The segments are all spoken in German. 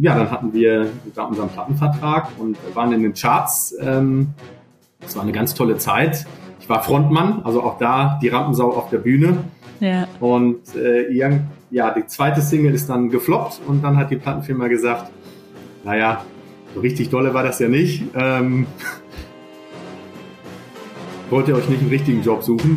ja, dann hatten wir da unseren Plattenvertrag und waren in den Charts. Ähm, das war eine ganz tolle Zeit. Ich war Frontmann, also auch da die Rampensau auf der Bühne. Ja. Und äh, ja, die zweite Single ist dann gefloppt und dann hat die Plattenfirma gesagt, naja, so richtig dolle war das ja nicht. Ähm, wollt ihr euch nicht einen richtigen Job suchen?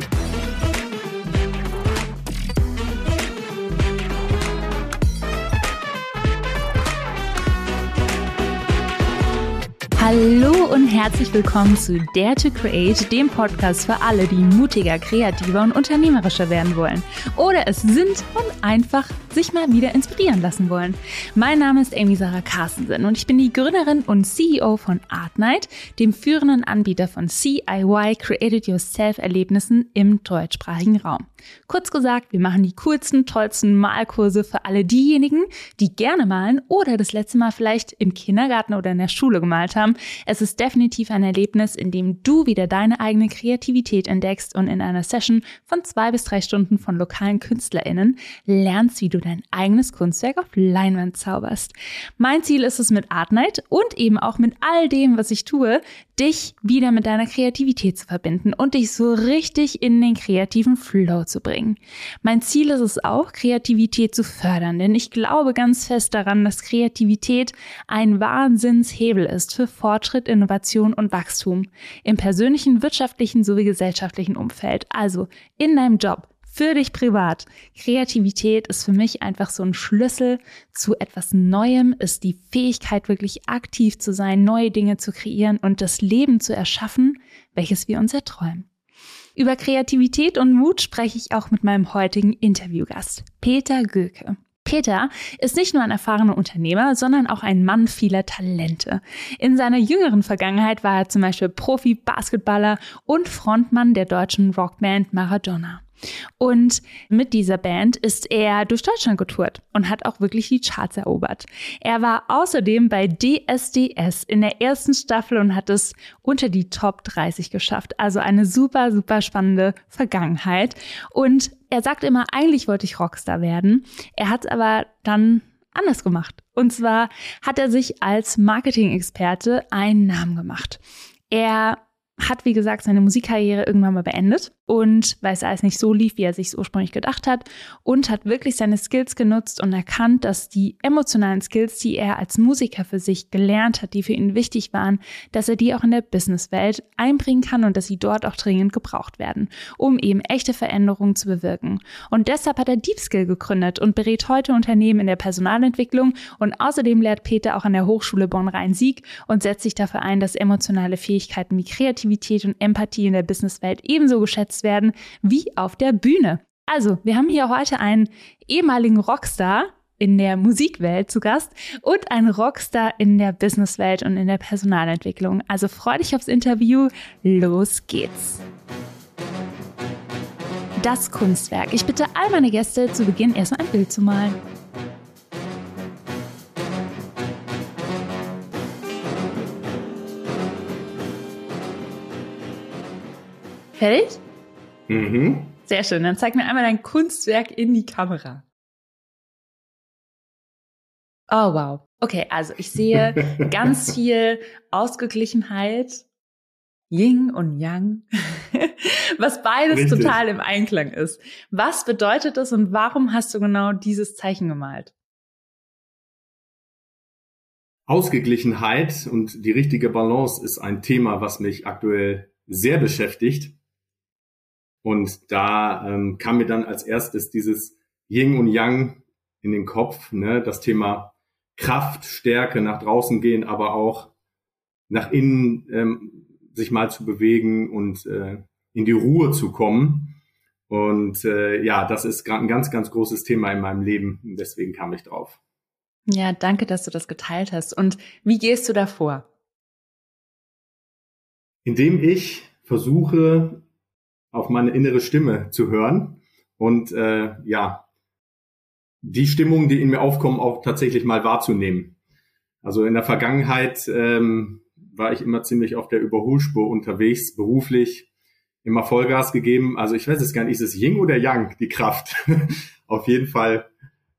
Herzlich willkommen zu Dare to Create, dem Podcast für alle, die mutiger, kreativer und unternehmerischer werden wollen oder es sind und einfach sich mal wieder inspirieren lassen wollen. Mein Name ist Amy Sarah Carstensen und ich bin die Gründerin und CEO von Artnight, dem führenden Anbieter von CIY Created Yourself Erlebnissen im deutschsprachigen Raum. Kurz gesagt, wir machen die coolsten, tollsten Malkurse für alle diejenigen, die gerne malen oder das letzte Mal vielleicht im Kindergarten oder in der Schule gemalt haben. Es ist definitiv ein Erlebnis, in dem du wieder deine eigene Kreativität entdeckst und in einer Session von zwei bis drei Stunden von lokalen KünstlerInnen lernst, wie du dein eigenes Kunstwerk auf Leinwand zauberst. Mein Ziel ist es mit Art Night und eben auch mit all dem, was ich tue, dich wieder mit deiner Kreativität zu verbinden und dich so richtig in den kreativen Flow zu bringen. Mein Ziel ist es auch, Kreativität zu fördern, denn ich glaube ganz fest daran, dass Kreativität ein Wahnsinnshebel ist für Fortschritt, Innovation und Wachstum im persönlichen, wirtschaftlichen sowie gesellschaftlichen Umfeld, also in deinem Job, für dich privat. Kreativität ist für mich einfach so ein Schlüssel zu etwas Neuem, ist die Fähigkeit, wirklich aktiv zu sein, neue Dinge zu kreieren und das Leben zu erschaffen, welches wir uns erträumen. Über Kreativität und Mut spreche ich auch mit meinem heutigen Interviewgast, Peter Göke. Peter ist nicht nur ein erfahrener Unternehmer, sondern auch ein Mann vieler Talente. In seiner jüngeren Vergangenheit war er zum Beispiel Profi-Basketballer und Frontmann der deutschen Rockband Maradona. Und mit dieser Band ist er durch Deutschland getourt und hat auch wirklich die Charts erobert. Er war außerdem bei DSDS in der ersten Staffel und hat es unter die Top 30 geschafft. Also eine super, super spannende Vergangenheit. Und er sagt immer, eigentlich wollte ich Rockstar werden. Er hat aber dann anders gemacht. Und zwar hat er sich als Marketing-Experte einen Namen gemacht. Er hat, wie gesagt, seine Musikkarriere irgendwann mal beendet und weil es alles nicht so lief, wie er sich ursprünglich gedacht hat und hat wirklich seine Skills genutzt und erkannt, dass die emotionalen Skills, die er als Musiker für sich gelernt hat, die für ihn wichtig waren, dass er die auch in der Businesswelt einbringen kann und dass sie dort auch dringend gebraucht werden, um eben echte Veränderungen zu bewirken. Und deshalb hat er Deep Skill gegründet und berät heute Unternehmen in der Personalentwicklung und außerdem lehrt Peter auch an der Hochschule Bonn-Rhein-Sieg und setzt sich dafür ein, dass emotionale Fähigkeiten wie Kreativität und Empathie in der Businesswelt ebenso geschätzt werden wie auf der Bühne. Also, wir haben hier heute einen ehemaligen Rockstar in der Musikwelt zu Gast und einen Rockstar in der Businesswelt und in der Personalentwicklung. Also freu dich aufs Interview. Los geht's. Das Kunstwerk. Ich bitte all meine Gäste zu Beginn erstmal ein Bild zu malen. Fertig? Mhm. Sehr schön. Dann zeig mir einmal dein Kunstwerk in die Kamera. Oh, wow. Okay, also ich sehe ganz viel Ausgeglichenheit, Yin und Yang, was beides Richtig. total im Einklang ist. Was bedeutet das und warum hast du genau dieses Zeichen gemalt? Ausgeglichenheit und die richtige Balance ist ein Thema, was mich aktuell sehr beschäftigt. Und da ähm, kam mir dann als erstes dieses Yin und Yang in den Kopf, ne? das Thema Kraft, Stärke, nach draußen gehen, aber auch nach innen ähm, sich mal zu bewegen und äh, in die Ruhe zu kommen. Und äh, ja, das ist ein ganz, ganz großes Thema in meinem Leben. Und deswegen kam ich drauf. Ja, danke, dass du das geteilt hast. Und wie gehst du davor? Indem ich versuche, auf meine innere Stimme zu hören und äh, ja, die Stimmungen, die in mir aufkommen, auch tatsächlich mal wahrzunehmen. Also in der Vergangenheit ähm, war ich immer ziemlich auf der Überholspur unterwegs, beruflich, immer Vollgas gegeben. Also ich weiß es gar nicht, ist es Ying oder Yang, die Kraft? auf jeden Fall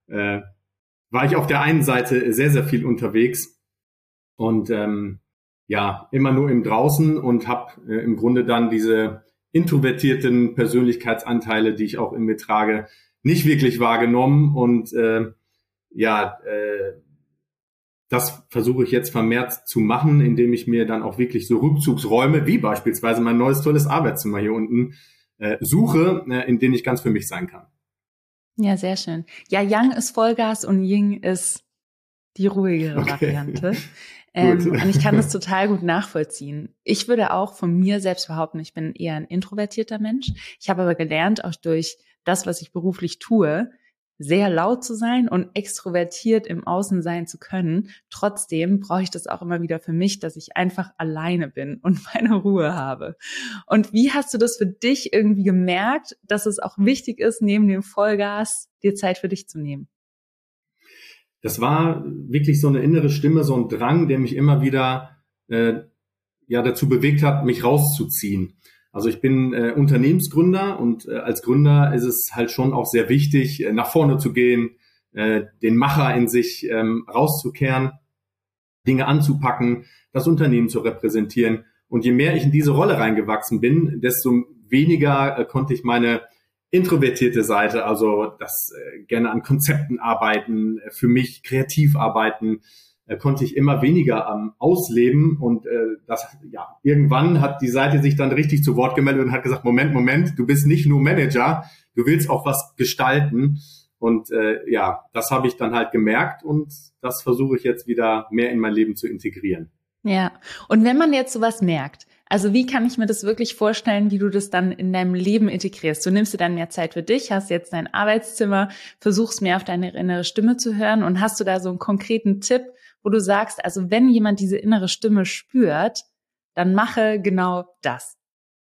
äh, war ich auf der einen Seite sehr, sehr viel unterwegs und ähm, ja, immer nur im Draußen und habe äh, im Grunde dann diese introvertierten Persönlichkeitsanteile, die ich auch in mir trage, nicht wirklich wahrgenommen und äh, ja, äh, das versuche ich jetzt vermehrt zu machen, indem ich mir dann auch wirklich so Rückzugsräume, wie beispielsweise mein neues tolles Arbeitszimmer hier unten, äh, suche, äh, in denen ich ganz für mich sein kann. Ja, sehr schön. Ja, Yang ist Vollgas und Ying ist die ruhigere okay. Variante. Ähm, und ich kann das total gut nachvollziehen. Ich würde auch von mir selbst behaupten, ich bin eher ein introvertierter Mensch. Ich habe aber gelernt, auch durch das, was ich beruflich tue, sehr laut zu sein und extrovertiert im Außen sein zu können. Trotzdem brauche ich das auch immer wieder für mich, dass ich einfach alleine bin und meine Ruhe habe. Und wie hast du das für dich irgendwie gemerkt, dass es auch wichtig ist, neben dem Vollgas dir Zeit für dich zu nehmen? Das war wirklich so eine innere Stimme, so ein Drang, der mich immer wieder äh, ja dazu bewegt hat, mich rauszuziehen. Also ich bin äh, Unternehmensgründer und äh, als Gründer ist es halt schon auch sehr wichtig, äh, nach vorne zu gehen, äh, den Macher in sich ähm, rauszukehren, Dinge anzupacken, das Unternehmen zu repräsentieren. Und je mehr ich in diese Rolle reingewachsen bin, desto weniger äh, konnte ich meine introvertierte Seite, also das äh, gerne an Konzepten arbeiten, äh, für mich kreativ arbeiten, äh, konnte ich immer weniger ähm, ausleben und äh, das ja irgendwann hat die Seite sich dann richtig zu Wort gemeldet und hat gesagt Moment Moment du bist nicht nur Manager du willst auch was gestalten und äh, ja das habe ich dann halt gemerkt und das versuche ich jetzt wieder mehr in mein Leben zu integrieren. Ja und wenn man jetzt sowas merkt also wie kann ich mir das wirklich vorstellen, wie du das dann in deinem Leben integrierst? Du nimmst dir dann mehr Zeit für dich, hast jetzt dein Arbeitszimmer, versuchst mehr auf deine innere Stimme zu hören und hast du da so einen konkreten Tipp, wo du sagst, also wenn jemand diese innere Stimme spürt, dann mache genau das.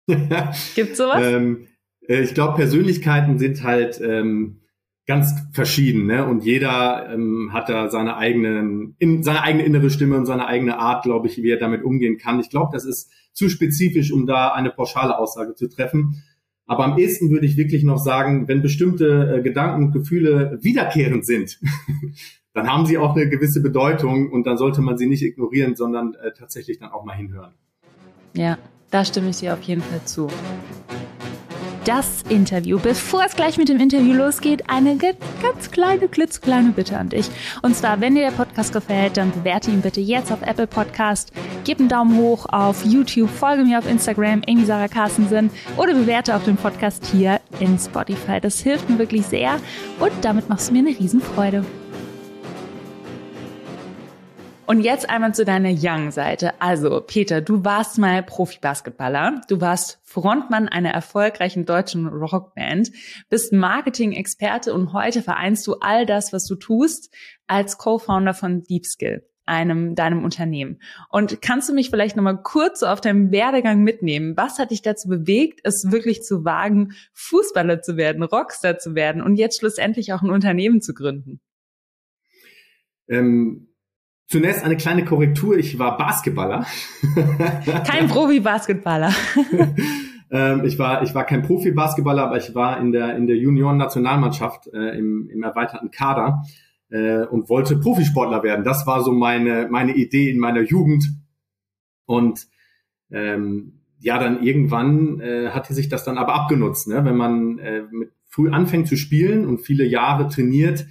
Gibt's sowas? ähm, äh, ich glaube, Persönlichkeiten sind halt ähm, ganz verschieden, ne? Und jeder ähm, hat da seine eigenen, in, seine eigene innere Stimme und seine eigene Art, glaube ich, wie er damit umgehen kann. Ich glaube, das ist zu spezifisch, um da eine pauschale Aussage zu treffen. Aber am ehesten würde ich wirklich noch sagen, wenn bestimmte äh, Gedanken und Gefühle wiederkehrend sind, dann haben sie auch eine gewisse Bedeutung und dann sollte man sie nicht ignorieren, sondern äh, tatsächlich dann auch mal hinhören. Ja, da stimme ich dir auf jeden Fall zu. Das Interview. Bevor es gleich mit dem Interview losgeht, eine ganz kleine, klitzkleine Bitte an dich. Und zwar, wenn dir der Podcast gefällt, dann bewerte ihn bitte jetzt auf Apple Podcast. Gib einen Daumen hoch auf YouTube, folge mir auf Instagram, Amy Sarah Carstensen oder bewerte auch den Podcast hier in Spotify. Das hilft mir wirklich sehr und damit machst du mir eine Riesenfreude. Und jetzt einmal zu deiner Young-Seite. Also, Peter, du warst mal Profi-Basketballer. Du warst Frontmann einer erfolgreichen deutschen Rockband, bist Marketing-Experte und heute vereinst du all das, was du tust, als Co-Founder von DeepSkill einem deinem Unternehmen. Und kannst du mich vielleicht nochmal kurz auf deinem Werdegang mitnehmen? Was hat dich dazu bewegt, es wirklich zu wagen, Fußballer zu werden, Rockstar zu werden und jetzt schlussendlich auch ein Unternehmen zu gründen? Ähm Zunächst eine kleine Korrektur. Ich war Basketballer. Kein Profi-Basketballer. ähm, ich war, ich war kein Profi-Basketballer, aber ich war in der, in der Junioren-Nationalmannschaft äh, im, im erweiterten Kader äh, und wollte Profisportler werden. Das war so meine, meine Idee in meiner Jugend. Und ähm, ja, dann irgendwann äh, hatte sich das dann aber abgenutzt, ne? wenn man äh, mit früh anfängt zu spielen und viele Jahre trainiert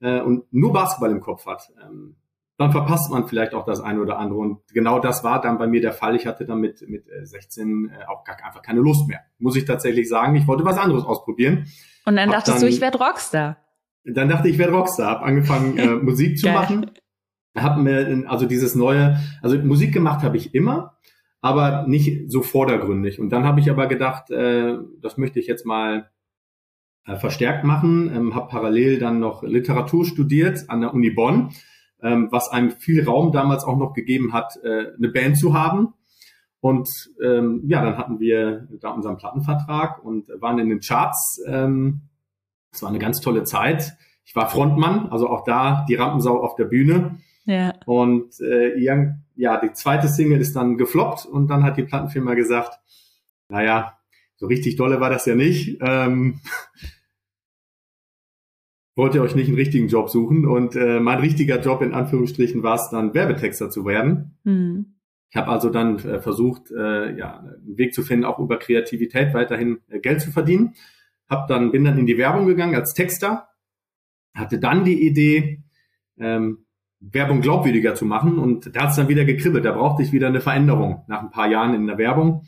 äh, und nur Basketball im Kopf hat. Ähm, dann verpasst man vielleicht auch das eine oder andere. Und genau das war dann bei mir der Fall. Ich hatte dann mit, mit 16 äh, auch gar einfach keine Lust mehr. Muss ich tatsächlich sagen. Ich wollte was anderes ausprobieren. Und dann dachtest dann, du, ich werde Rockstar. Dann dachte ich, ich werde Rockstar. Hab angefangen, äh, Musik zu machen. Hab mir also dieses neue, also Musik gemacht habe ich immer, aber nicht so vordergründig. Und dann habe ich aber gedacht, äh, das möchte ich jetzt mal äh, verstärkt machen. Ähm, habe parallel dann noch Literatur studiert an der Uni Bonn ähm, was einem viel Raum damals auch noch gegeben hat, äh, eine Band zu haben. Und ähm, ja, dann hatten wir da unseren Plattenvertrag und waren in den Charts. Ähm, es war eine ganz tolle Zeit. Ich war Frontmann, also auch da die Rampensau auf der Bühne. Ja. Und äh, ja, die zweite Single ist dann gefloppt und dann hat die Plattenfirma gesagt, naja, so richtig dolle war das ja nicht. Ähm, wollt ihr euch nicht einen richtigen Job suchen. Und äh, mein richtiger Job in Anführungsstrichen war es dann, Werbetexter zu werden. Mhm. Ich habe also dann äh, versucht, äh, ja, einen Weg zu finden, auch über Kreativität weiterhin äh, Geld zu verdienen. Hab dann, bin dann in die Werbung gegangen als Texter, hatte dann die Idee, ähm, Werbung glaubwürdiger zu machen und da hat es dann wieder gekribbelt. Da brauchte ich wieder eine Veränderung nach ein paar Jahren in der Werbung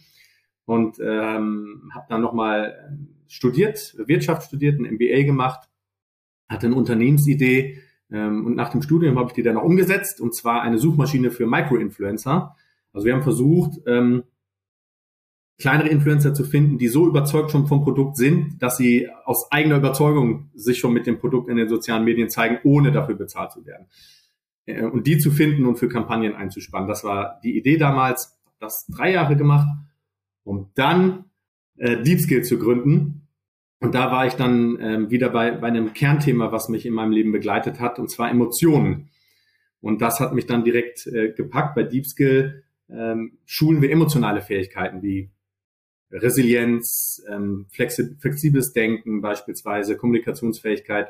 und ähm, habe dann nochmal studiert, Wirtschaft studiert, ein MBA gemacht, hatte eine Unternehmensidee ähm, und nach dem Studium habe ich die dann noch umgesetzt und zwar eine Suchmaschine für Micro-Influencer. Also wir haben versucht, ähm, kleinere Influencer zu finden, die so überzeugt schon vom Produkt sind, dass sie aus eigener Überzeugung sich schon mit dem Produkt in den sozialen Medien zeigen, ohne dafür bezahlt zu werden. Äh, und die zu finden und für Kampagnen einzuspannen. Das war die Idee damals, das drei Jahre gemacht, um dann äh, DeepSkill zu gründen. Und da war ich dann ähm, wieder bei, bei einem Kernthema, was mich in meinem Leben begleitet hat, und zwar Emotionen. Und das hat mich dann direkt äh, gepackt. Bei DeepSkill ähm, schulen wir emotionale Fähigkeiten wie Resilienz, ähm, flexibles Denken beispielsweise, Kommunikationsfähigkeit.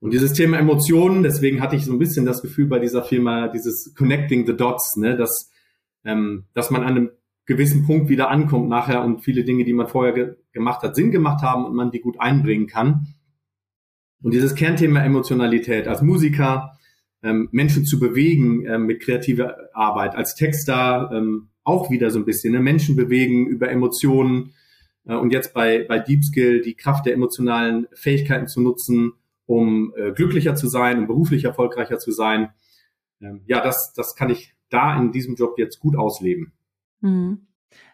Und dieses Thema Emotionen, deswegen hatte ich so ein bisschen das Gefühl bei dieser Firma, dieses Connecting the Dots, ne, dass, ähm, dass man an einem gewissen Punkt wieder ankommt nachher und viele Dinge, die man vorher ge gemacht hat, Sinn gemacht haben und man die gut einbringen kann. Und dieses Kernthema Emotionalität als Musiker, ähm, Menschen zu bewegen ähm, mit kreativer Arbeit, als Texter ähm, auch wieder so ein bisschen, ne? Menschen bewegen über Emotionen äh, und jetzt bei, bei Deep Skill die Kraft der emotionalen Fähigkeiten zu nutzen, um äh, glücklicher zu sein, um beruflich erfolgreicher zu sein. Ähm, ja, das, das kann ich da in diesem Job jetzt gut ausleben. Mhm.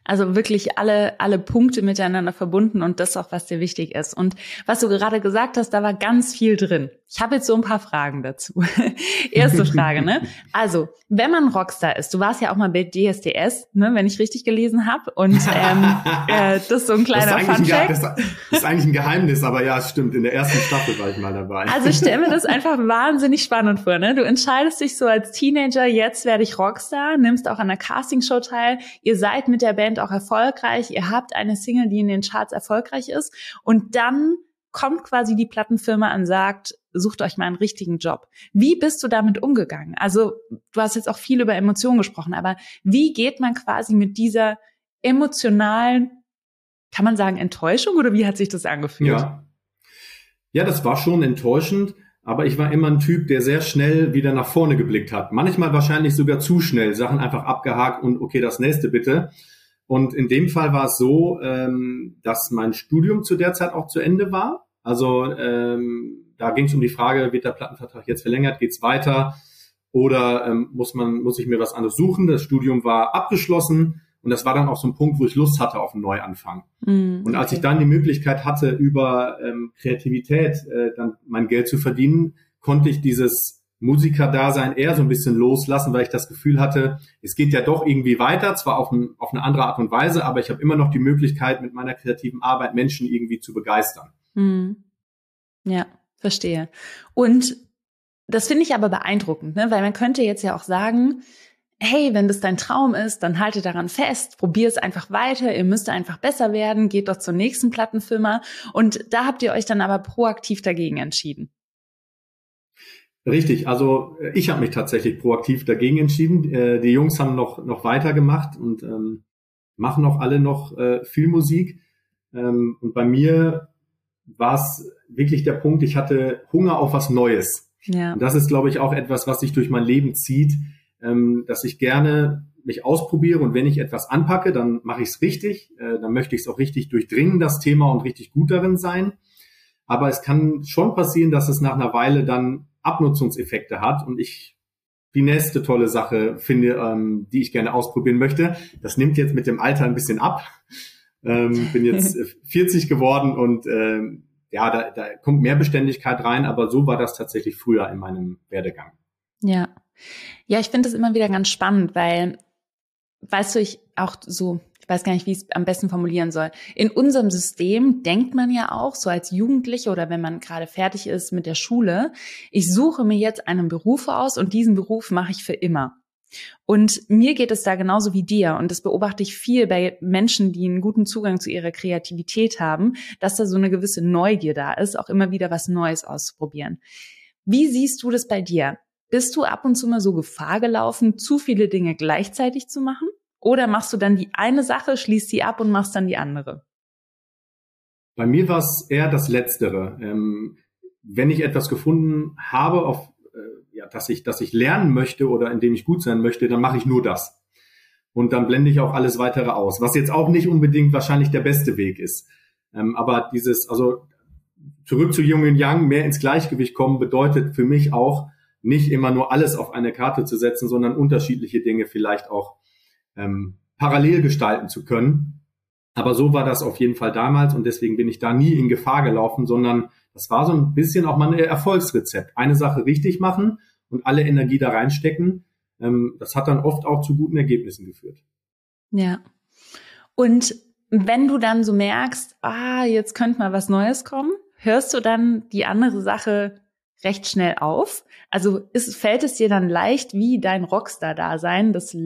Also wirklich alle, alle Punkte miteinander verbunden und das auch, was dir wichtig ist. Und was du gerade gesagt hast, da war ganz viel drin. Ich habe jetzt so ein paar Fragen dazu. Erste Frage, ne? Also, wenn man Rockstar ist, du warst ja auch mal bei DSDS, ne, wenn ich richtig gelesen habe. Und ähm, äh, das ist so ein kleiner Funcheck. Das, das ist eigentlich ein Geheimnis, aber ja, es stimmt. In der ersten Staffel war ich mal dabei. Also ich stelle mir das einfach wahnsinnig spannend vor. Ne? Du entscheidest dich so als Teenager, jetzt werde ich Rockstar, nimmst auch an der Castingshow teil. Ihr seid mit der Band auch erfolgreich. Ihr habt eine Single, die in den Charts erfolgreich ist. Und dann kommt quasi die Plattenfirma und sagt, sucht euch mal einen richtigen Job. Wie bist du damit umgegangen? Also du hast jetzt auch viel über Emotionen gesprochen, aber wie geht man quasi mit dieser emotionalen, kann man sagen, Enttäuschung oder wie hat sich das angefühlt? Ja, ja das war schon enttäuschend, aber ich war immer ein Typ, der sehr schnell wieder nach vorne geblickt hat. Manchmal wahrscheinlich sogar zu schnell, Sachen einfach abgehakt und okay, das nächste bitte. Und in dem Fall war es so, ähm, dass mein Studium zu der Zeit auch zu Ende war. Also ähm, da ging es um die Frage, wird der Plattenvertrag jetzt verlängert, geht's weiter oder ähm, muss man muss ich mir was anderes suchen? Das Studium war abgeschlossen und das war dann auch so ein Punkt, wo ich Lust hatte auf einen Neuanfang. Mm, und als okay. ich dann die Möglichkeit hatte, über ähm, Kreativität äh, dann mein Geld zu verdienen, konnte ich dieses Musiker-Dasein eher so ein bisschen loslassen, weil ich das Gefühl hatte, es geht ja doch irgendwie weiter, zwar auf, ein, auf eine andere Art und Weise, aber ich habe immer noch die Möglichkeit, mit meiner kreativen Arbeit Menschen irgendwie zu begeistern. Hm. Ja, verstehe. Und das finde ich aber beeindruckend, ne? weil man könnte jetzt ja auch sagen, hey, wenn das dein Traum ist, dann halte daran fest, probier es einfach weiter, ihr müsst einfach besser werden, geht doch zur nächsten Plattenfirma. Und da habt ihr euch dann aber proaktiv dagegen entschieden. Richtig, also äh, ich habe mich tatsächlich proaktiv dagegen entschieden. Äh, die Jungs haben noch, noch weitergemacht und ähm, machen auch alle noch äh, viel Musik. Ähm, und bei mir war es wirklich der Punkt, ich hatte Hunger auf was Neues. Ja. Und das ist, glaube ich, auch etwas, was sich durch mein Leben zieht, ähm, dass ich gerne mich ausprobiere und wenn ich etwas anpacke, dann mache ich es richtig, äh, dann möchte ich es auch richtig durchdringen, das Thema und richtig gut darin sein. Aber es kann schon passieren, dass es nach einer Weile dann Abnutzungseffekte hat und ich die nächste tolle Sache finde, ähm, die ich gerne ausprobieren möchte. Das nimmt jetzt mit dem Alter ein bisschen ab. Ähm, bin jetzt 40 geworden und ähm, ja, da, da kommt mehr Beständigkeit rein, aber so war das tatsächlich früher in meinem Werdegang. Ja. Ja, ich finde das immer wieder ganz spannend, weil, weißt du, ich auch so weiß gar nicht, wie ich es am besten formulieren soll. In unserem System denkt man ja auch, so als Jugendliche oder wenn man gerade fertig ist mit der Schule, ich suche mir jetzt einen Beruf aus und diesen Beruf mache ich für immer. Und mir geht es da genauso wie dir. Und das beobachte ich viel bei Menschen, die einen guten Zugang zu ihrer Kreativität haben, dass da so eine gewisse Neugier da ist, auch immer wieder was Neues auszuprobieren. Wie siehst du das bei dir? Bist du ab und zu mal so Gefahr gelaufen, zu viele Dinge gleichzeitig zu machen? Oder machst du dann die eine Sache, schließt sie ab und machst dann die andere? Bei mir war es eher das Letztere. Ähm, wenn ich etwas gefunden habe, auf, äh, ja, dass ich, dass ich lernen möchte oder in dem ich gut sein möchte, dann mache ich nur das. Und dann blende ich auch alles weitere aus, was jetzt auch nicht unbedingt wahrscheinlich der beste Weg ist. Ähm, aber dieses, also zurück zu Jung und Yang, mehr ins Gleichgewicht kommen, bedeutet für mich auch, nicht immer nur alles auf eine Karte zu setzen, sondern unterschiedliche Dinge vielleicht auch ähm, parallel gestalten zu können. Aber so war das auf jeden Fall damals und deswegen bin ich da nie in Gefahr gelaufen, sondern das war so ein bisschen auch mal ein Erfolgsrezept. Eine Sache richtig machen und alle Energie da reinstecken. Ähm, das hat dann oft auch zu guten Ergebnissen geführt. Ja. Und wenn du dann so merkst, ah, jetzt könnte mal was Neues kommen, hörst du dann die andere Sache recht schnell auf? Also ist, fällt es dir dann leicht, wie dein Rockstar-Dasein, das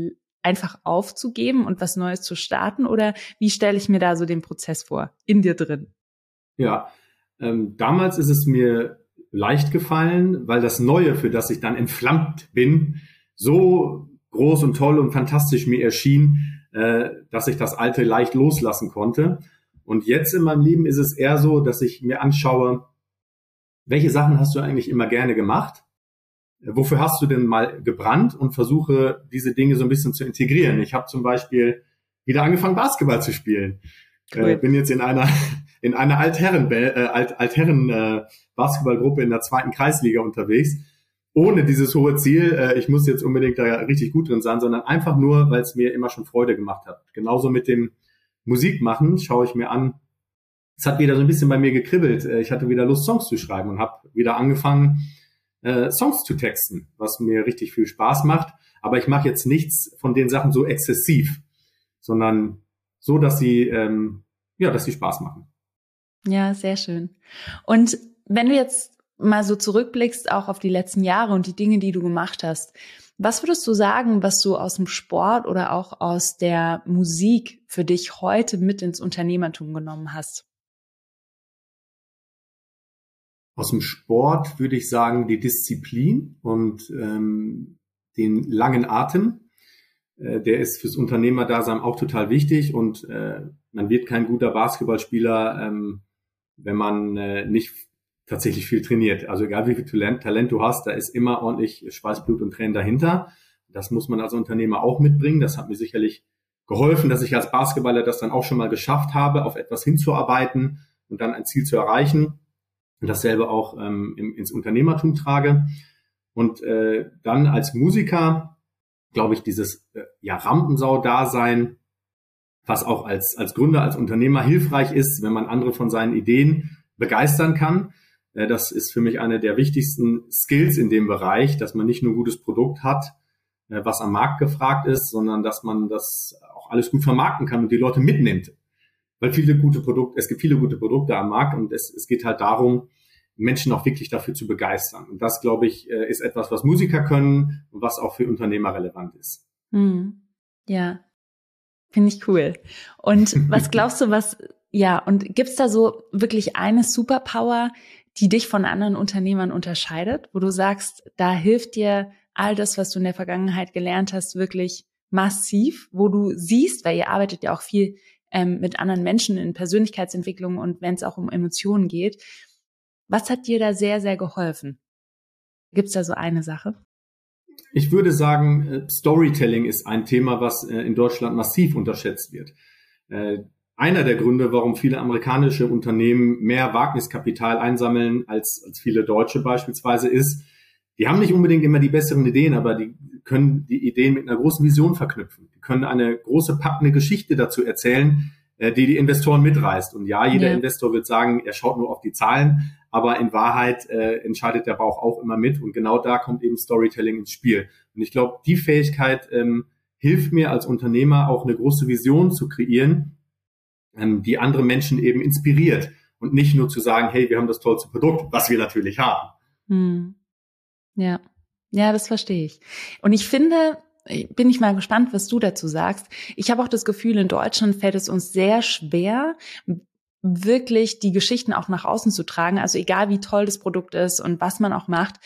einfach aufzugeben und was Neues zu starten? Oder wie stelle ich mir da so den Prozess vor, in dir drin? Ja, ähm, damals ist es mir leicht gefallen, weil das Neue, für das ich dann entflammt bin, so groß und toll und fantastisch mir erschien, äh, dass ich das Alte leicht loslassen konnte. Und jetzt in meinem Leben ist es eher so, dass ich mir anschaue, welche Sachen hast du eigentlich immer gerne gemacht? Wofür hast du denn mal gebrannt und versuche diese Dinge so ein bisschen zu integrieren? Ich habe zum Beispiel wieder angefangen, Basketball zu spielen. Cool. Äh, bin jetzt in einer in einer Altherren äh, Alt, Altherren äh, Basketballgruppe in der zweiten Kreisliga unterwegs, ohne dieses hohe Ziel, äh, ich muss jetzt unbedingt da richtig gut drin sein, sondern einfach nur, weil es mir immer schon Freude gemacht hat. Genauso mit dem Musikmachen schaue ich mir an, es hat wieder so ein bisschen bei mir gekribbelt. Äh, ich hatte wieder Lust, Songs zu schreiben und habe wieder angefangen, äh, Songs zu texten, was mir richtig viel Spaß macht. Aber ich mache jetzt nichts von den Sachen so exzessiv, sondern so, dass sie ähm, ja, dass sie Spaß machen. Ja, sehr schön. Und wenn du jetzt mal so zurückblickst, auch auf die letzten Jahre und die Dinge, die du gemacht hast, was würdest du sagen, was du aus dem Sport oder auch aus der Musik für dich heute mit ins Unternehmertum genommen hast? Aus dem Sport würde ich sagen, die Disziplin und ähm, den langen Atem. Äh, der ist fürs Unternehmerdasein auch total wichtig und äh, man wird kein guter Basketballspieler, ähm, wenn man äh, nicht tatsächlich viel trainiert. Also egal wie viel Talent, Talent du hast, da ist immer ordentlich Schweiß, Blut und Tränen dahinter. Das muss man als Unternehmer auch mitbringen. Das hat mir sicherlich geholfen, dass ich als Basketballer das dann auch schon mal geschafft habe, auf etwas hinzuarbeiten und dann ein Ziel zu erreichen und dasselbe auch ähm, im, ins Unternehmertum trage. Und äh, dann als Musiker, glaube ich, dieses äh, ja, Rampensau-Dasein, was auch als, als Gründer, als Unternehmer hilfreich ist, wenn man andere von seinen Ideen begeistern kann. Äh, das ist für mich eine der wichtigsten Skills in dem Bereich, dass man nicht nur ein gutes Produkt hat, äh, was am Markt gefragt ist, sondern dass man das auch alles gut vermarkten kann und die Leute mitnimmt weil viele gute Produkte, es gibt viele gute Produkte am Markt und es, es geht halt darum, Menschen auch wirklich dafür zu begeistern. Und das, glaube ich, äh, ist etwas, was Musiker können und was auch für Unternehmer relevant ist. Hm. Ja, finde ich cool. Und was glaubst du, was, ja, und gibt's da so wirklich eine Superpower, die dich von anderen Unternehmern unterscheidet, wo du sagst, da hilft dir all das, was du in der Vergangenheit gelernt hast, wirklich massiv, wo du siehst, weil ihr arbeitet ja auch viel ähm, mit anderen Menschen in Persönlichkeitsentwicklung und wenn es auch um Emotionen geht. Was hat dir da sehr, sehr geholfen? Gibt es da so eine Sache? Ich würde sagen, äh, Storytelling ist ein Thema, was äh, in Deutschland massiv unterschätzt wird. Äh, einer der Gründe, warum viele amerikanische Unternehmen mehr Wagniskapital einsammeln als, als viele deutsche beispielsweise, ist, die haben nicht unbedingt immer die besseren Ideen, aber die können die Ideen mit einer großen Vision verknüpfen. Die können eine große packende Geschichte dazu erzählen, äh, die die Investoren mitreißt. Und ja, jeder ja. Investor wird sagen, er schaut nur auf die Zahlen, aber in Wahrheit äh, entscheidet der Bauch auch immer mit. Und genau da kommt eben Storytelling ins Spiel. Und ich glaube, die Fähigkeit ähm, hilft mir als Unternehmer auch eine große Vision zu kreieren, ähm, die andere Menschen eben inspiriert und nicht nur zu sagen, hey, wir haben das tollste Produkt, was wir natürlich haben. Hm. Ja, ja, das verstehe ich. Und ich finde, bin ich mal gespannt, was du dazu sagst. Ich habe auch das Gefühl, in Deutschland fällt es uns sehr schwer, wirklich die Geschichten auch nach außen zu tragen. Also egal wie toll das Produkt ist und was man auch macht.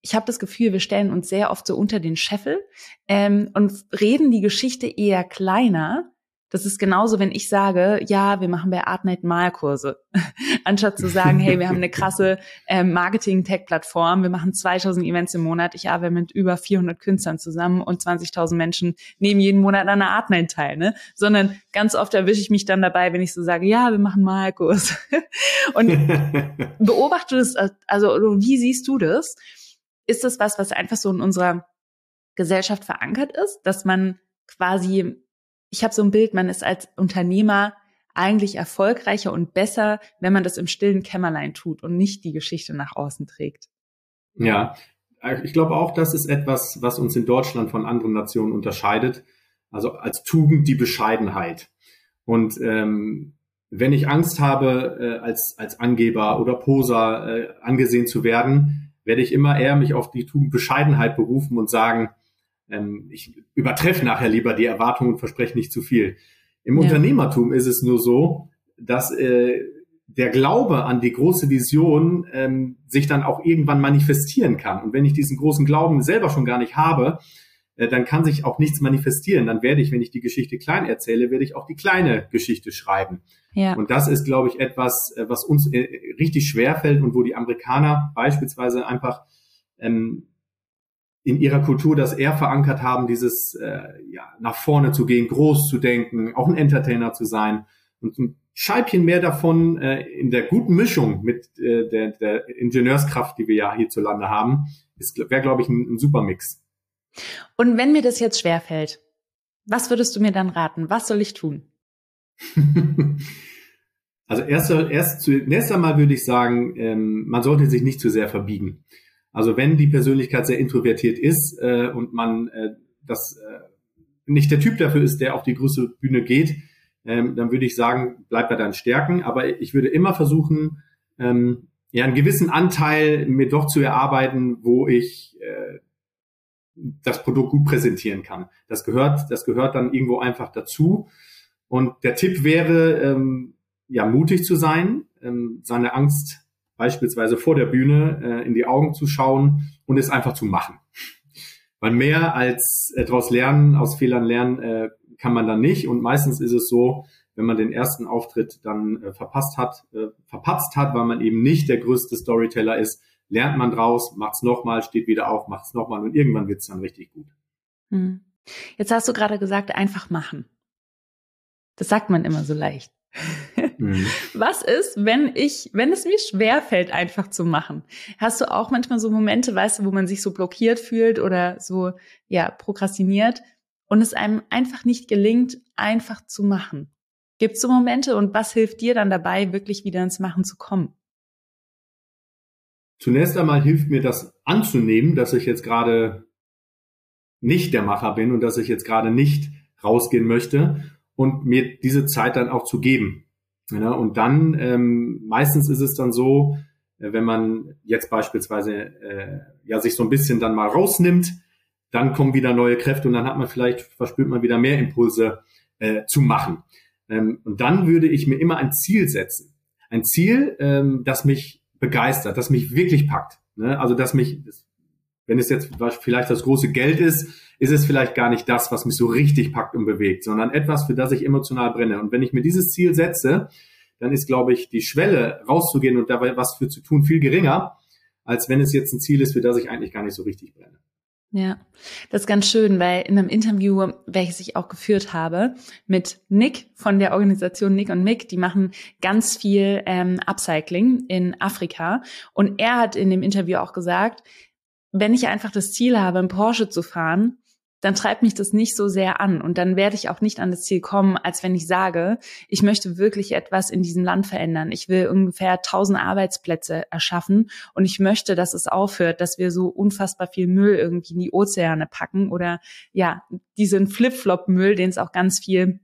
Ich habe das Gefühl, wir stellen uns sehr oft so unter den Scheffel ähm, und reden die Geschichte eher kleiner, das ist genauso, wenn ich sage, ja, wir machen bei Artnight Malkurse, anstatt zu sagen, hey, wir haben eine krasse äh, Marketing-Tech-Plattform, wir machen 2000 Events im Monat, ich arbeite mit über 400 Künstlern zusammen und 20.000 Menschen nehmen jeden Monat an einer Artnight teil, ne? Sondern ganz oft erwische ich mich dann dabei, wenn ich so sage, ja, wir machen Malkurs. und beobachte das, also wie siehst du das? Ist das was, was einfach so in unserer Gesellschaft verankert ist, dass man quasi ich habe so ein Bild, man ist als Unternehmer eigentlich erfolgreicher und besser, wenn man das im stillen Kämmerlein tut und nicht die Geschichte nach außen trägt. Ja, ich glaube auch, das ist etwas, was uns in Deutschland von anderen Nationen unterscheidet. Also als Tugend die Bescheidenheit. Und ähm, wenn ich Angst habe, äh, als, als Angeber oder Poser äh, angesehen zu werden, werde ich immer eher mich auf die Tugend Bescheidenheit berufen und sagen, ähm, ich übertreffe nachher lieber die Erwartungen und verspreche nicht zu viel. Im ja. Unternehmertum ist es nur so, dass äh, der Glaube an die große Vision ähm, sich dann auch irgendwann manifestieren kann. Und wenn ich diesen großen Glauben selber schon gar nicht habe, äh, dann kann sich auch nichts manifestieren. Dann werde ich, wenn ich die Geschichte klein erzähle, werde ich auch die kleine Geschichte schreiben. Ja. Und das ist, glaube ich, etwas, äh, was uns äh, richtig schwer fällt und wo die Amerikaner beispielsweise einfach ähm, in ihrer Kultur das eher verankert haben, dieses äh, ja, nach vorne zu gehen, groß zu denken, auch ein Entertainer zu sein und ein Scheibchen mehr davon äh, in der guten Mischung mit äh, der, der Ingenieurskraft, die wir ja hierzulande haben, wäre, glaube ich, ein, ein super Mix. Und wenn mir das jetzt schwerfällt, was würdest du mir dann raten? Was soll ich tun? also erst, erst zunächst einmal würde ich sagen, ähm, man sollte sich nicht zu sehr verbiegen. Also wenn die Persönlichkeit sehr introvertiert ist äh, und man äh, das äh, nicht der Typ dafür ist, der auf die große Bühne geht, ähm, dann würde ich sagen, bleibt bei deinen Stärken. Aber ich würde immer versuchen, ähm, ja, einen gewissen Anteil mir doch zu erarbeiten, wo ich äh, das Produkt gut präsentieren kann. Das gehört, das gehört dann irgendwo einfach dazu. Und der Tipp wäre, ähm, ja, mutig zu sein, ähm, seine Angst beispielsweise vor der Bühne äh, in die Augen zu schauen und es einfach zu machen. Weil mehr als äh, daraus lernen, aus Fehlern lernen, äh, kann man dann nicht. Und meistens ist es so, wenn man den ersten Auftritt dann äh, verpasst hat, äh, verpatzt hat, weil man eben nicht der größte Storyteller ist, lernt man draus, macht's nochmal, steht wieder auf, macht's nochmal und irgendwann wird's dann richtig gut. Hm. Jetzt hast du gerade gesagt, einfach machen. Das sagt man immer so leicht. Mhm. Was ist, wenn ich, wenn es mir schwer fällt, einfach zu machen? Hast du auch manchmal so Momente, weißt du, wo man sich so blockiert fühlt oder so, ja, prokrastiniert und es einem einfach nicht gelingt, einfach zu machen? Gibt es so Momente und was hilft dir dann dabei, wirklich wieder ins Machen zu kommen? Zunächst einmal hilft mir das anzunehmen, dass ich jetzt gerade nicht der Macher bin und dass ich jetzt gerade nicht rausgehen möchte und mir diese Zeit dann auch zu geben. Ja, und dann, ähm, meistens ist es dann so, äh, wenn man jetzt beispielsweise äh, ja sich so ein bisschen dann mal rausnimmt, dann kommen wieder neue Kräfte und dann hat man vielleicht, verspürt man wieder mehr Impulse äh, zu machen. Ähm, und dann würde ich mir immer ein Ziel setzen. Ein Ziel, ähm, das mich begeistert, das mich wirklich packt. Ne? Also dass mich, wenn es jetzt vielleicht das große Geld ist, ist es vielleicht gar nicht das, was mich so richtig packt und bewegt, sondern etwas, für das ich emotional brenne. Und wenn ich mir dieses Ziel setze, dann ist, glaube ich, die Schwelle rauszugehen und dabei was für zu tun viel geringer, als wenn es jetzt ein Ziel ist, für das ich eigentlich gar nicht so richtig brenne. Ja, das ist ganz schön, weil in einem Interview, welches ich auch geführt habe, mit Nick von der Organisation Nick und Mick, die machen ganz viel ähm, Upcycling in Afrika. Und er hat in dem Interview auch gesagt, wenn ich einfach das Ziel habe, einen Porsche zu fahren, dann treibt mich das nicht so sehr an und dann werde ich auch nicht an das Ziel kommen, als wenn ich sage, ich möchte wirklich etwas in diesem Land verändern. Ich will ungefähr tausend Arbeitsplätze erschaffen und ich möchte, dass es aufhört, dass wir so unfassbar viel Müll irgendwie in die Ozeane packen oder ja, diesen Flip-Flop-Müll, den es auch ganz viel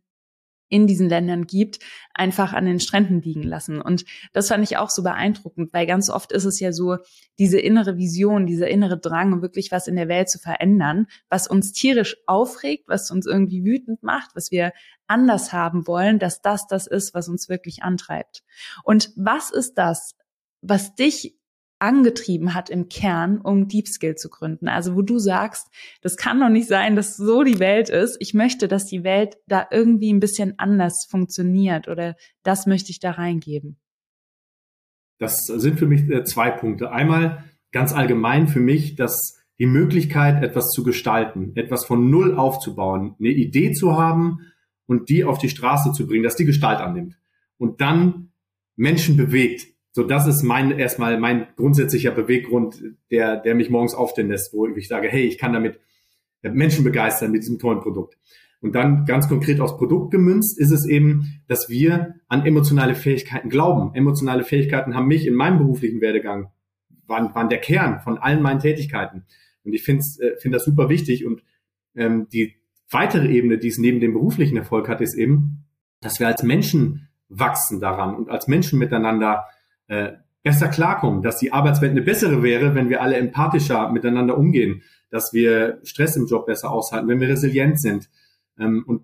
in diesen Ländern gibt, einfach an den Stränden liegen lassen. Und das fand ich auch so beeindruckend, weil ganz oft ist es ja so, diese innere Vision, dieser innere Drang, wirklich was in der Welt zu verändern, was uns tierisch aufregt, was uns irgendwie wütend macht, was wir anders haben wollen, dass das das ist, was uns wirklich antreibt. Und was ist das, was dich angetrieben hat im Kern, um Deep Skill zu gründen. Also wo du sagst, das kann doch nicht sein, dass so die Welt ist. Ich möchte, dass die Welt da irgendwie ein bisschen anders funktioniert oder das möchte ich da reingeben. Das sind für mich äh, zwei Punkte. Einmal ganz allgemein für mich, dass die Möglichkeit, etwas zu gestalten, etwas von Null aufzubauen, eine Idee zu haben und die auf die Straße zu bringen, dass die Gestalt annimmt und dann Menschen bewegt, so, das ist mein, erstmal mein grundsätzlicher Beweggrund, der, der mich morgens aufstehen lässt, wo ich sage, hey, ich kann damit Menschen begeistern mit diesem tollen Produkt. Und dann ganz konkret aufs Produkt gemünzt ist es eben, dass wir an emotionale Fähigkeiten glauben. Emotionale Fähigkeiten haben mich in meinem beruflichen Werdegang, waren, waren der Kern von allen meinen Tätigkeiten. Und ich finde äh, find das super wichtig. Und ähm, die weitere Ebene, die es neben dem beruflichen Erfolg hat, ist eben, dass wir als Menschen wachsen daran und als Menschen miteinander äh, besser klarkommen, dass die Arbeitswelt eine bessere wäre, wenn wir alle empathischer miteinander umgehen, dass wir Stress im Job besser aushalten, wenn wir resilient sind. Ähm, und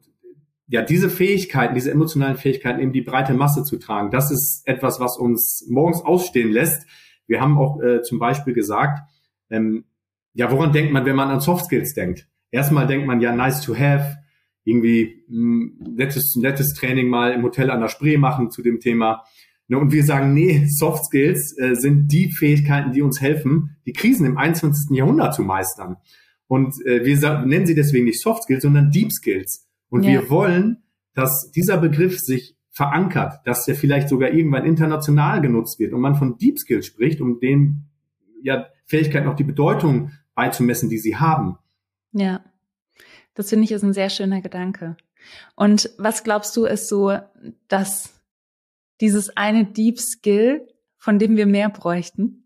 ja, diese Fähigkeiten, diese emotionalen Fähigkeiten, eben die breite Masse zu tragen, das ist etwas, was uns morgens ausstehen lässt. Wir haben auch äh, zum Beispiel gesagt, ähm, ja, woran denkt man, wenn man an Soft Skills denkt? Erstmal denkt man ja, nice to have, irgendwie ein hm, nettes, nettes Training mal im Hotel an der Spree machen zu dem Thema. Ne, und wir sagen, nee, Soft Skills äh, sind die Fähigkeiten, die uns helfen, die Krisen im 21. Jahrhundert zu meistern. Und äh, wir nennen sie deswegen nicht Soft Skills, sondern Deep Skills. Und ja. wir wollen, dass dieser Begriff sich verankert, dass der vielleicht sogar irgendwann international genutzt wird und man von Deep Skills spricht, um den ja, Fähigkeiten auch die Bedeutung beizumessen, die sie haben. Ja, das finde ich ist ein sehr schöner Gedanke. Und was glaubst du, ist so, dass dieses eine Deep Skill, von dem wir mehr bräuchten?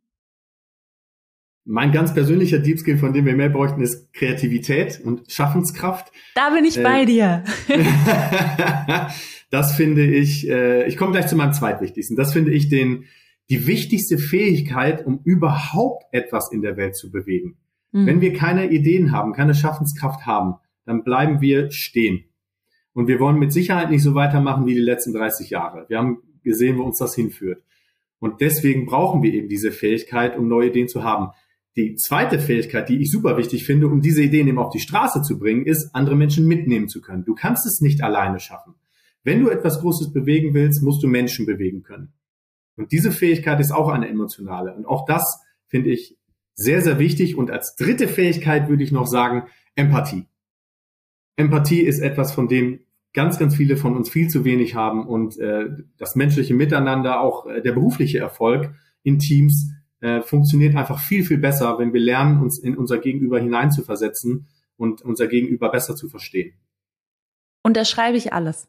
Mein ganz persönlicher Deep Skill, von dem wir mehr bräuchten, ist Kreativität und Schaffenskraft. Da bin ich äh, bei dir. das finde ich, äh, ich komme gleich zu meinem zweitwichtigsten. Das finde ich den, die wichtigste Fähigkeit, um überhaupt etwas in der Welt zu bewegen. Mhm. Wenn wir keine Ideen haben, keine Schaffenskraft haben, dann bleiben wir stehen. Und wir wollen mit Sicherheit nicht so weitermachen wie die letzten 30 Jahre. Wir haben gesehen, wo uns das hinführt. Und deswegen brauchen wir eben diese Fähigkeit, um neue Ideen zu haben. Die zweite Fähigkeit, die ich super wichtig finde, um diese Ideen eben auf die Straße zu bringen, ist, andere Menschen mitnehmen zu können. Du kannst es nicht alleine schaffen. Wenn du etwas Großes bewegen willst, musst du Menschen bewegen können. Und diese Fähigkeit ist auch eine emotionale. Und auch das finde ich sehr, sehr wichtig. Und als dritte Fähigkeit würde ich noch sagen, Empathie. Empathie ist etwas, von dem ganz, ganz viele von uns viel zu wenig haben und äh, das menschliche Miteinander, auch äh, der berufliche Erfolg in Teams äh, funktioniert einfach viel, viel besser, wenn wir lernen, uns in unser Gegenüber hineinzuversetzen und unser Gegenüber besser zu verstehen. Unterschreibe ich alles.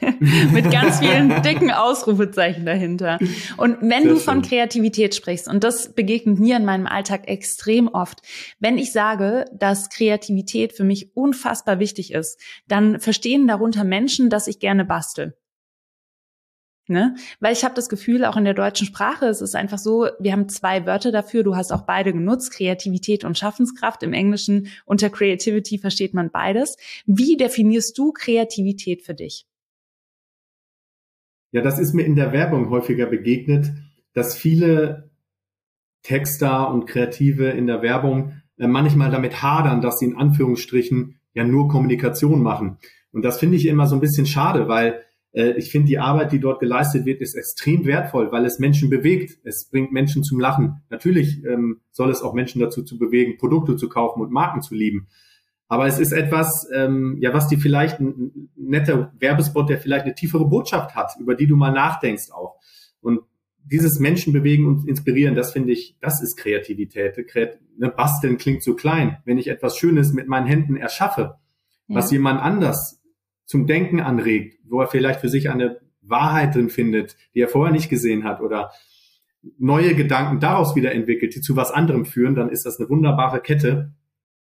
Mit ganz vielen dicken Ausrufezeichen dahinter. Und wenn Sehr du von Kreativität sprichst, und das begegnet mir in meinem Alltag extrem oft, wenn ich sage, dass Kreativität für mich unfassbar wichtig ist, dann verstehen darunter Menschen, dass ich gerne bastel. Ne? Weil ich habe das Gefühl, auch in der deutschen Sprache, es ist einfach so, wir haben zwei Wörter dafür, du hast auch beide genutzt, Kreativität und Schaffenskraft. Im Englischen unter Creativity versteht man beides. Wie definierst du Kreativität für dich? Ja, das ist mir in der Werbung häufiger begegnet, dass viele Texter und Kreative in der Werbung äh, manchmal damit hadern, dass sie in Anführungsstrichen ja nur Kommunikation machen. Und das finde ich immer so ein bisschen schade, weil äh, ich finde, die Arbeit, die dort geleistet wird, ist extrem wertvoll, weil es Menschen bewegt. Es bringt Menschen zum Lachen. Natürlich ähm, soll es auch Menschen dazu zu bewegen, Produkte zu kaufen und Marken zu lieben. Aber es ist etwas, ähm, ja, was dir vielleicht ein, netter Werbespot, der vielleicht eine tiefere Botschaft hat, über die du mal nachdenkst auch. Und dieses Menschen bewegen und inspirieren, das finde ich, das ist Kreativität. Kreat ne, Basteln klingt so klein. Wenn ich etwas Schönes mit meinen Händen erschaffe, ja. was jemand anders zum Denken anregt, wo er vielleicht für sich eine Wahrheit drin findet, die er vorher nicht gesehen hat oder neue Gedanken daraus wieder entwickelt, die zu was anderem führen, dann ist das eine wunderbare Kette.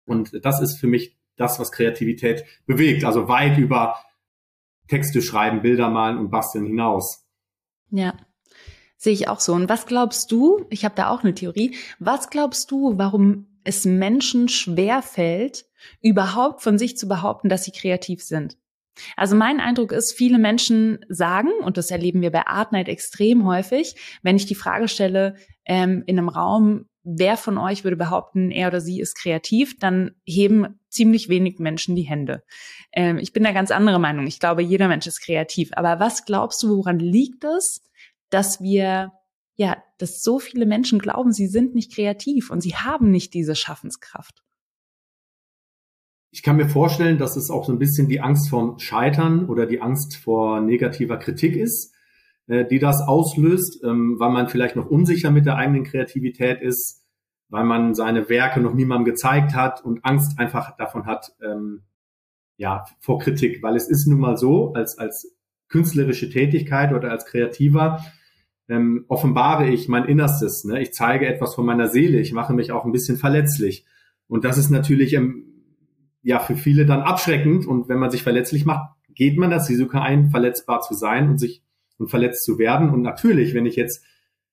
Und das ist für mich das, was Kreativität bewegt. Also weit über Texte schreiben, Bilder malen und basteln hinaus. Ja, sehe ich auch so. Und was glaubst du, ich habe da auch eine Theorie, was glaubst du, warum es Menschen schwer fällt, überhaupt von sich zu behaupten, dass sie kreativ sind? Also mein Eindruck ist, viele Menschen sagen, und das erleben wir bei Artnight extrem häufig, wenn ich die Frage stelle ähm, in einem Raum, wer von euch würde behaupten, er oder sie ist kreativ, dann heben ziemlich wenig Menschen die Hände. Ähm, ich bin da ganz andere Meinung. Ich glaube, jeder Mensch ist kreativ. Aber was glaubst du, woran liegt es, dass wir, ja, dass so viele Menschen glauben, sie sind nicht kreativ und sie haben nicht diese Schaffenskraft? Ich kann mir vorstellen, dass es auch so ein bisschen die Angst vom Scheitern oder die Angst vor negativer Kritik ist, äh, die das auslöst, ähm, weil man vielleicht noch unsicher mit der eigenen Kreativität ist, weil man seine Werke noch niemandem gezeigt hat und Angst einfach davon hat, ähm, ja, vor Kritik, weil es ist nun mal so, als, als künstlerische Tätigkeit oder als Kreativer ähm, offenbare ich mein Innerstes. Ne? Ich zeige etwas von meiner Seele. Ich mache mich auch ein bisschen verletzlich. Und das ist natürlich ähm, ja für viele dann abschreckend. Und wenn man sich verletzlich macht, geht man das Risiko ein, verletzbar zu sein und sich und verletzt zu werden. Und natürlich, wenn ich jetzt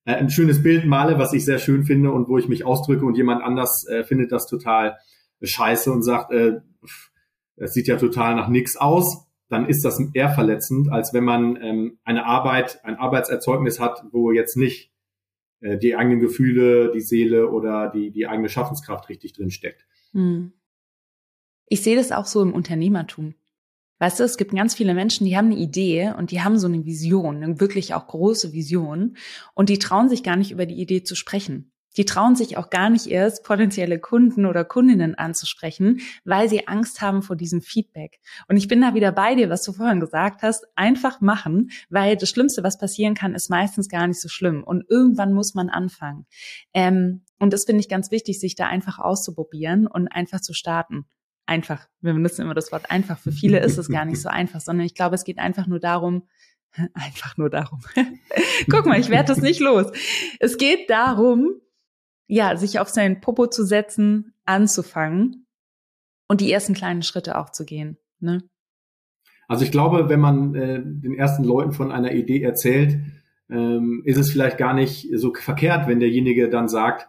äh, ein schönes Bild male, was ich sehr schön finde und wo ich mich ausdrücke und jemand anders äh, findet das total scheiße und sagt, äh, es sieht ja total nach nichts aus, dann ist das eher verletzend, als wenn man ähm, eine Arbeit, ein Arbeitserzeugnis hat, wo jetzt nicht äh, die eigenen Gefühle, die Seele oder die, die eigene Schaffenskraft richtig drin steckt. Hm. Ich sehe das auch so im Unternehmertum. Weißt du, es gibt ganz viele Menschen, die haben eine Idee und die haben so eine Vision, eine wirklich auch große Vision und die trauen sich gar nicht über die Idee zu sprechen. Die trauen sich auch gar nicht erst, potenzielle Kunden oder Kundinnen anzusprechen, weil sie Angst haben vor diesem Feedback. Und ich bin da wieder bei dir, was du vorhin gesagt hast, einfach machen, weil das Schlimmste, was passieren kann, ist meistens gar nicht so schlimm. Und irgendwann muss man anfangen. Ähm, und das finde ich ganz wichtig, sich da einfach auszuprobieren und einfach zu starten. Einfach. Wir benutzen immer das Wort einfach. Für viele ist es gar nicht so einfach, sondern ich glaube, es geht einfach nur darum, einfach nur darum. Guck mal, ich werde das nicht los. Es geht darum, ja, sich auf seinen Popo zu setzen, anzufangen und die ersten kleinen Schritte auch zu gehen. Ne? Also ich glaube, wenn man äh, den ersten Leuten von einer Idee erzählt, ähm, ist es vielleicht gar nicht so verkehrt, wenn derjenige dann sagt,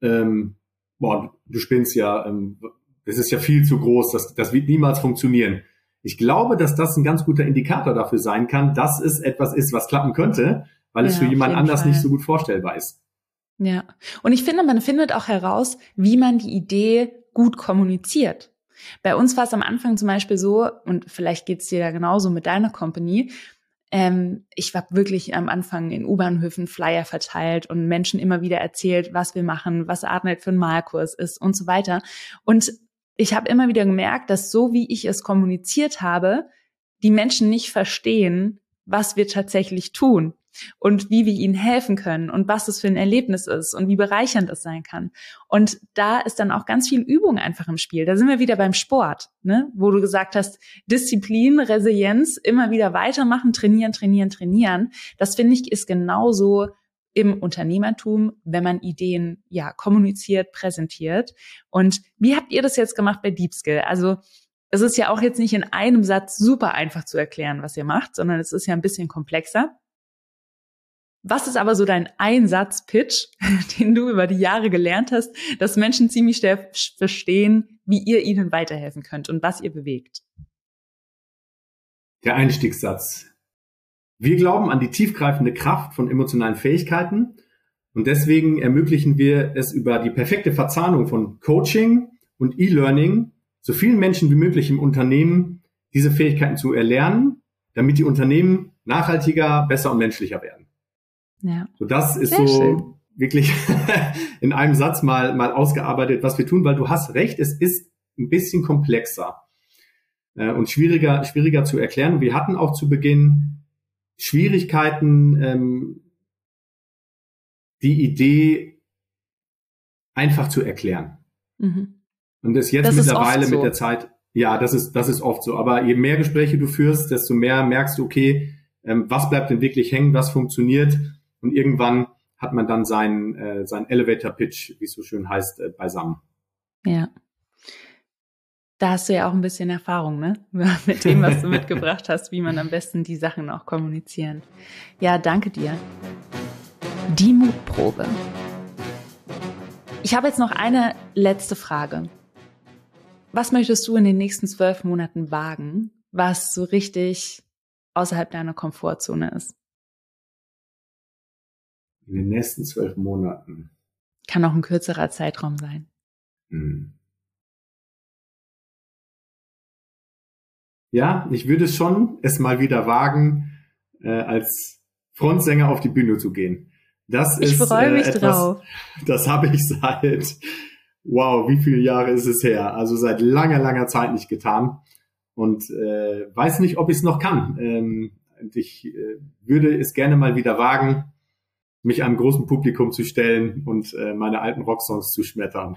ähm, boah, du spinnst ja, ähm, das ist ja viel zu groß, das, das wird niemals funktionieren. Ich glaube, dass das ein ganz guter Indikator dafür sein kann, dass es etwas ist, was klappen könnte, weil ja, es für jemand anders Fall. nicht so gut vorstellbar ist. Ja. Und ich finde, man findet auch heraus, wie man die Idee gut kommuniziert. Bei uns war es am Anfang zum Beispiel so, und vielleicht geht es dir da genauso mit deiner Company, ähm, ich habe wirklich am Anfang in U-Bahnhöfen Flyer verteilt und Menschen immer wieder erzählt, was wir machen, was Artnet für ein Malkurs ist und so weiter. Und ich habe immer wieder gemerkt, dass so wie ich es kommuniziert habe, die Menschen nicht verstehen, was wir tatsächlich tun und wie wir ihnen helfen können und was es für ein Erlebnis ist und wie bereichernd es sein kann. Und da ist dann auch ganz viel Übung einfach im Spiel. Da sind wir wieder beim Sport, ne? wo du gesagt hast, Disziplin, Resilienz, immer wieder weitermachen, trainieren, trainieren, trainieren. Das finde ich ist genauso im Unternehmertum, wenn man Ideen ja kommuniziert, präsentiert. Und wie habt ihr das jetzt gemacht bei Deepskill? Also es ist ja auch jetzt nicht in einem Satz super einfach zu erklären, was ihr macht, sondern es ist ja ein bisschen komplexer. Was ist aber so dein Einsatz-Pitch, den du über die Jahre gelernt hast, dass Menschen ziemlich schnell verstehen, wie ihr ihnen weiterhelfen könnt und was ihr bewegt? Der Einstiegssatz. Wir glauben an die tiefgreifende Kraft von emotionalen Fähigkeiten und deswegen ermöglichen wir es über die perfekte Verzahnung von Coaching und E-Learning so vielen Menschen wie möglich im Unternehmen diese Fähigkeiten zu erlernen, damit die Unternehmen nachhaltiger, besser und menschlicher werden. Ja. So das ist Sehr so schön. wirklich in einem Satz mal, mal ausgearbeitet, was wir tun, weil du hast recht, es ist ein bisschen komplexer äh, und schwieriger, schwieriger zu erklären. Wir hatten auch zu Beginn Schwierigkeiten, ähm, die Idee einfach zu erklären. Mhm. Und das jetzt das mittlerweile so. mit der Zeit, ja, das ist, das ist oft so. Aber je mehr Gespräche du führst, desto mehr merkst du, okay, ähm, was bleibt denn wirklich hängen, was funktioniert und irgendwann hat man dann seinen, äh, seinen Elevator Pitch, wie es so schön heißt, äh, beisammen. Ja. Da hast du ja auch ein bisschen Erfahrung, ne? Mit dem, was du mitgebracht hast, wie man am besten die Sachen auch kommunizieren. Ja, danke dir. Die Mutprobe. Ich habe jetzt noch eine letzte Frage. Was möchtest du in den nächsten zwölf Monaten wagen, was so richtig außerhalb deiner Komfortzone ist? In den nächsten zwölf Monaten. Kann auch ein kürzerer Zeitraum sein. Hm. Ja, ich würde schon es mal wieder wagen, äh, als Frontsänger auf die Bühne zu gehen. Das ich ist freue äh, mich etwas, drauf. Das habe ich seit, wow, wie viele Jahre ist es her? Also seit langer, langer Zeit nicht getan und äh, weiß nicht, ob ich es noch kann. Ähm, ich äh, würde es gerne mal wieder wagen, mich einem großen Publikum zu stellen und äh, meine alten Rocksongs zu schmettern.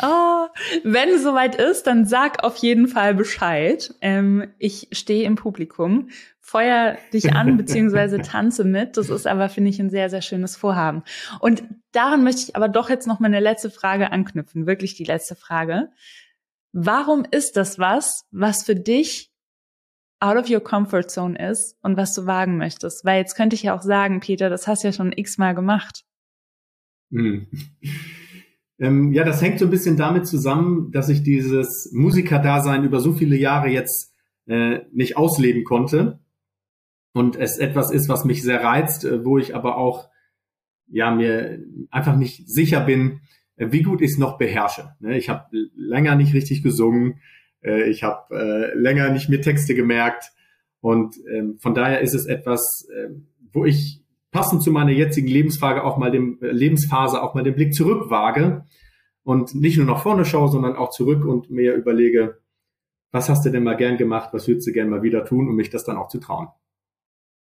Oh, wenn es soweit ist, dann sag auf jeden Fall Bescheid. Ähm, ich stehe im Publikum, feuer dich an beziehungsweise tanze mit. Das ist aber, finde ich, ein sehr, sehr schönes Vorhaben. Und daran möchte ich aber doch jetzt noch mal eine letzte Frage anknüpfen, wirklich die letzte Frage. Warum ist das was, was für dich out of your comfort zone ist und was du wagen möchtest? Weil jetzt könnte ich ja auch sagen, Peter, das hast du ja schon x-mal gemacht. Hm. Ähm, ja, das hängt so ein bisschen damit zusammen, dass ich dieses Musikerdasein über so viele Jahre jetzt äh, nicht ausleben konnte. Und es etwas ist, was mich sehr reizt, äh, wo ich aber auch ja mir einfach nicht sicher bin, äh, wie gut ich es noch beherrsche. Ne? Ich habe länger nicht richtig gesungen, äh, ich habe äh, länger nicht mir Texte gemerkt und ähm, von daher ist es etwas, äh, wo ich passend zu meiner jetzigen Lebensphase auch mal dem äh, Lebensphase auch mal den Blick zurückwage und nicht nur nach vorne schaue, sondern auch zurück und mir überlege, was hast du denn mal gern gemacht, was würdest du gern mal wieder tun, um mich das dann auch zu trauen.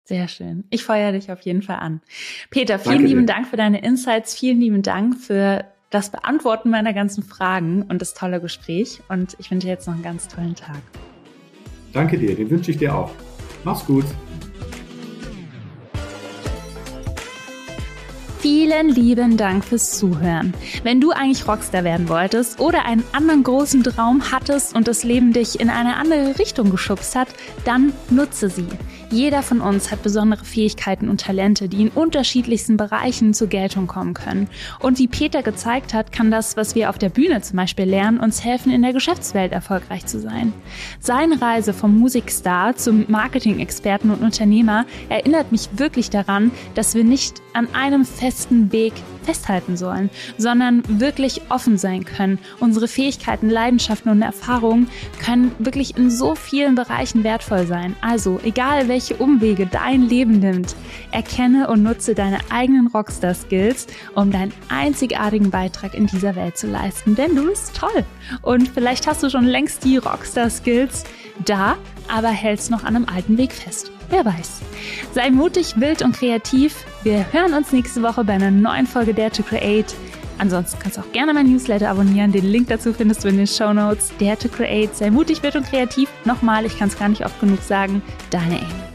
Sehr schön. Ich feuere dich auf jeden Fall an. Peter, vielen Danke lieben dir. Dank für deine Insights, vielen lieben Dank für das Beantworten meiner ganzen Fragen und das tolle Gespräch. Und ich wünsche dir jetzt noch einen ganz tollen Tag. Danke dir, den wünsche ich dir auch. Mach's gut. Vielen lieben Dank fürs Zuhören. Wenn du eigentlich Rockstar werden wolltest oder einen anderen großen Traum hattest und das Leben dich in eine andere Richtung geschubst hat, dann nutze sie. Jeder von uns hat besondere Fähigkeiten und Talente, die in unterschiedlichsten Bereichen zur Geltung kommen können. Und wie Peter gezeigt hat, kann das, was wir auf der Bühne zum Beispiel lernen, uns helfen, in der Geschäftswelt erfolgreich zu sein. Seine Reise vom Musikstar zum Marketing-Experten und Unternehmer erinnert mich wirklich daran, dass wir nicht an einem festen Weg festhalten sollen, sondern wirklich offen sein können. Unsere Fähigkeiten, Leidenschaften und Erfahrungen können wirklich in so vielen Bereichen wertvoll sein. Also, egal welche Umwege dein Leben nimmt, erkenne und nutze deine eigenen Rockstar-Skills, um deinen einzigartigen Beitrag in dieser Welt zu leisten. Denn du bist toll. Und vielleicht hast du schon längst die Rockstar-Skills da, aber hältst noch an einem alten Weg fest. Wer weiß. Sei mutig, wild und kreativ. Wir hören uns nächste Woche bei einer neuen Folge Dare to Create. Ansonsten kannst du auch gerne mein Newsletter abonnieren. Den Link dazu findest du in den Show Notes. Dare to Create. Sei mutig, wild und kreativ. Nochmal, ich kann es gar nicht oft genug sagen. Deine Amy.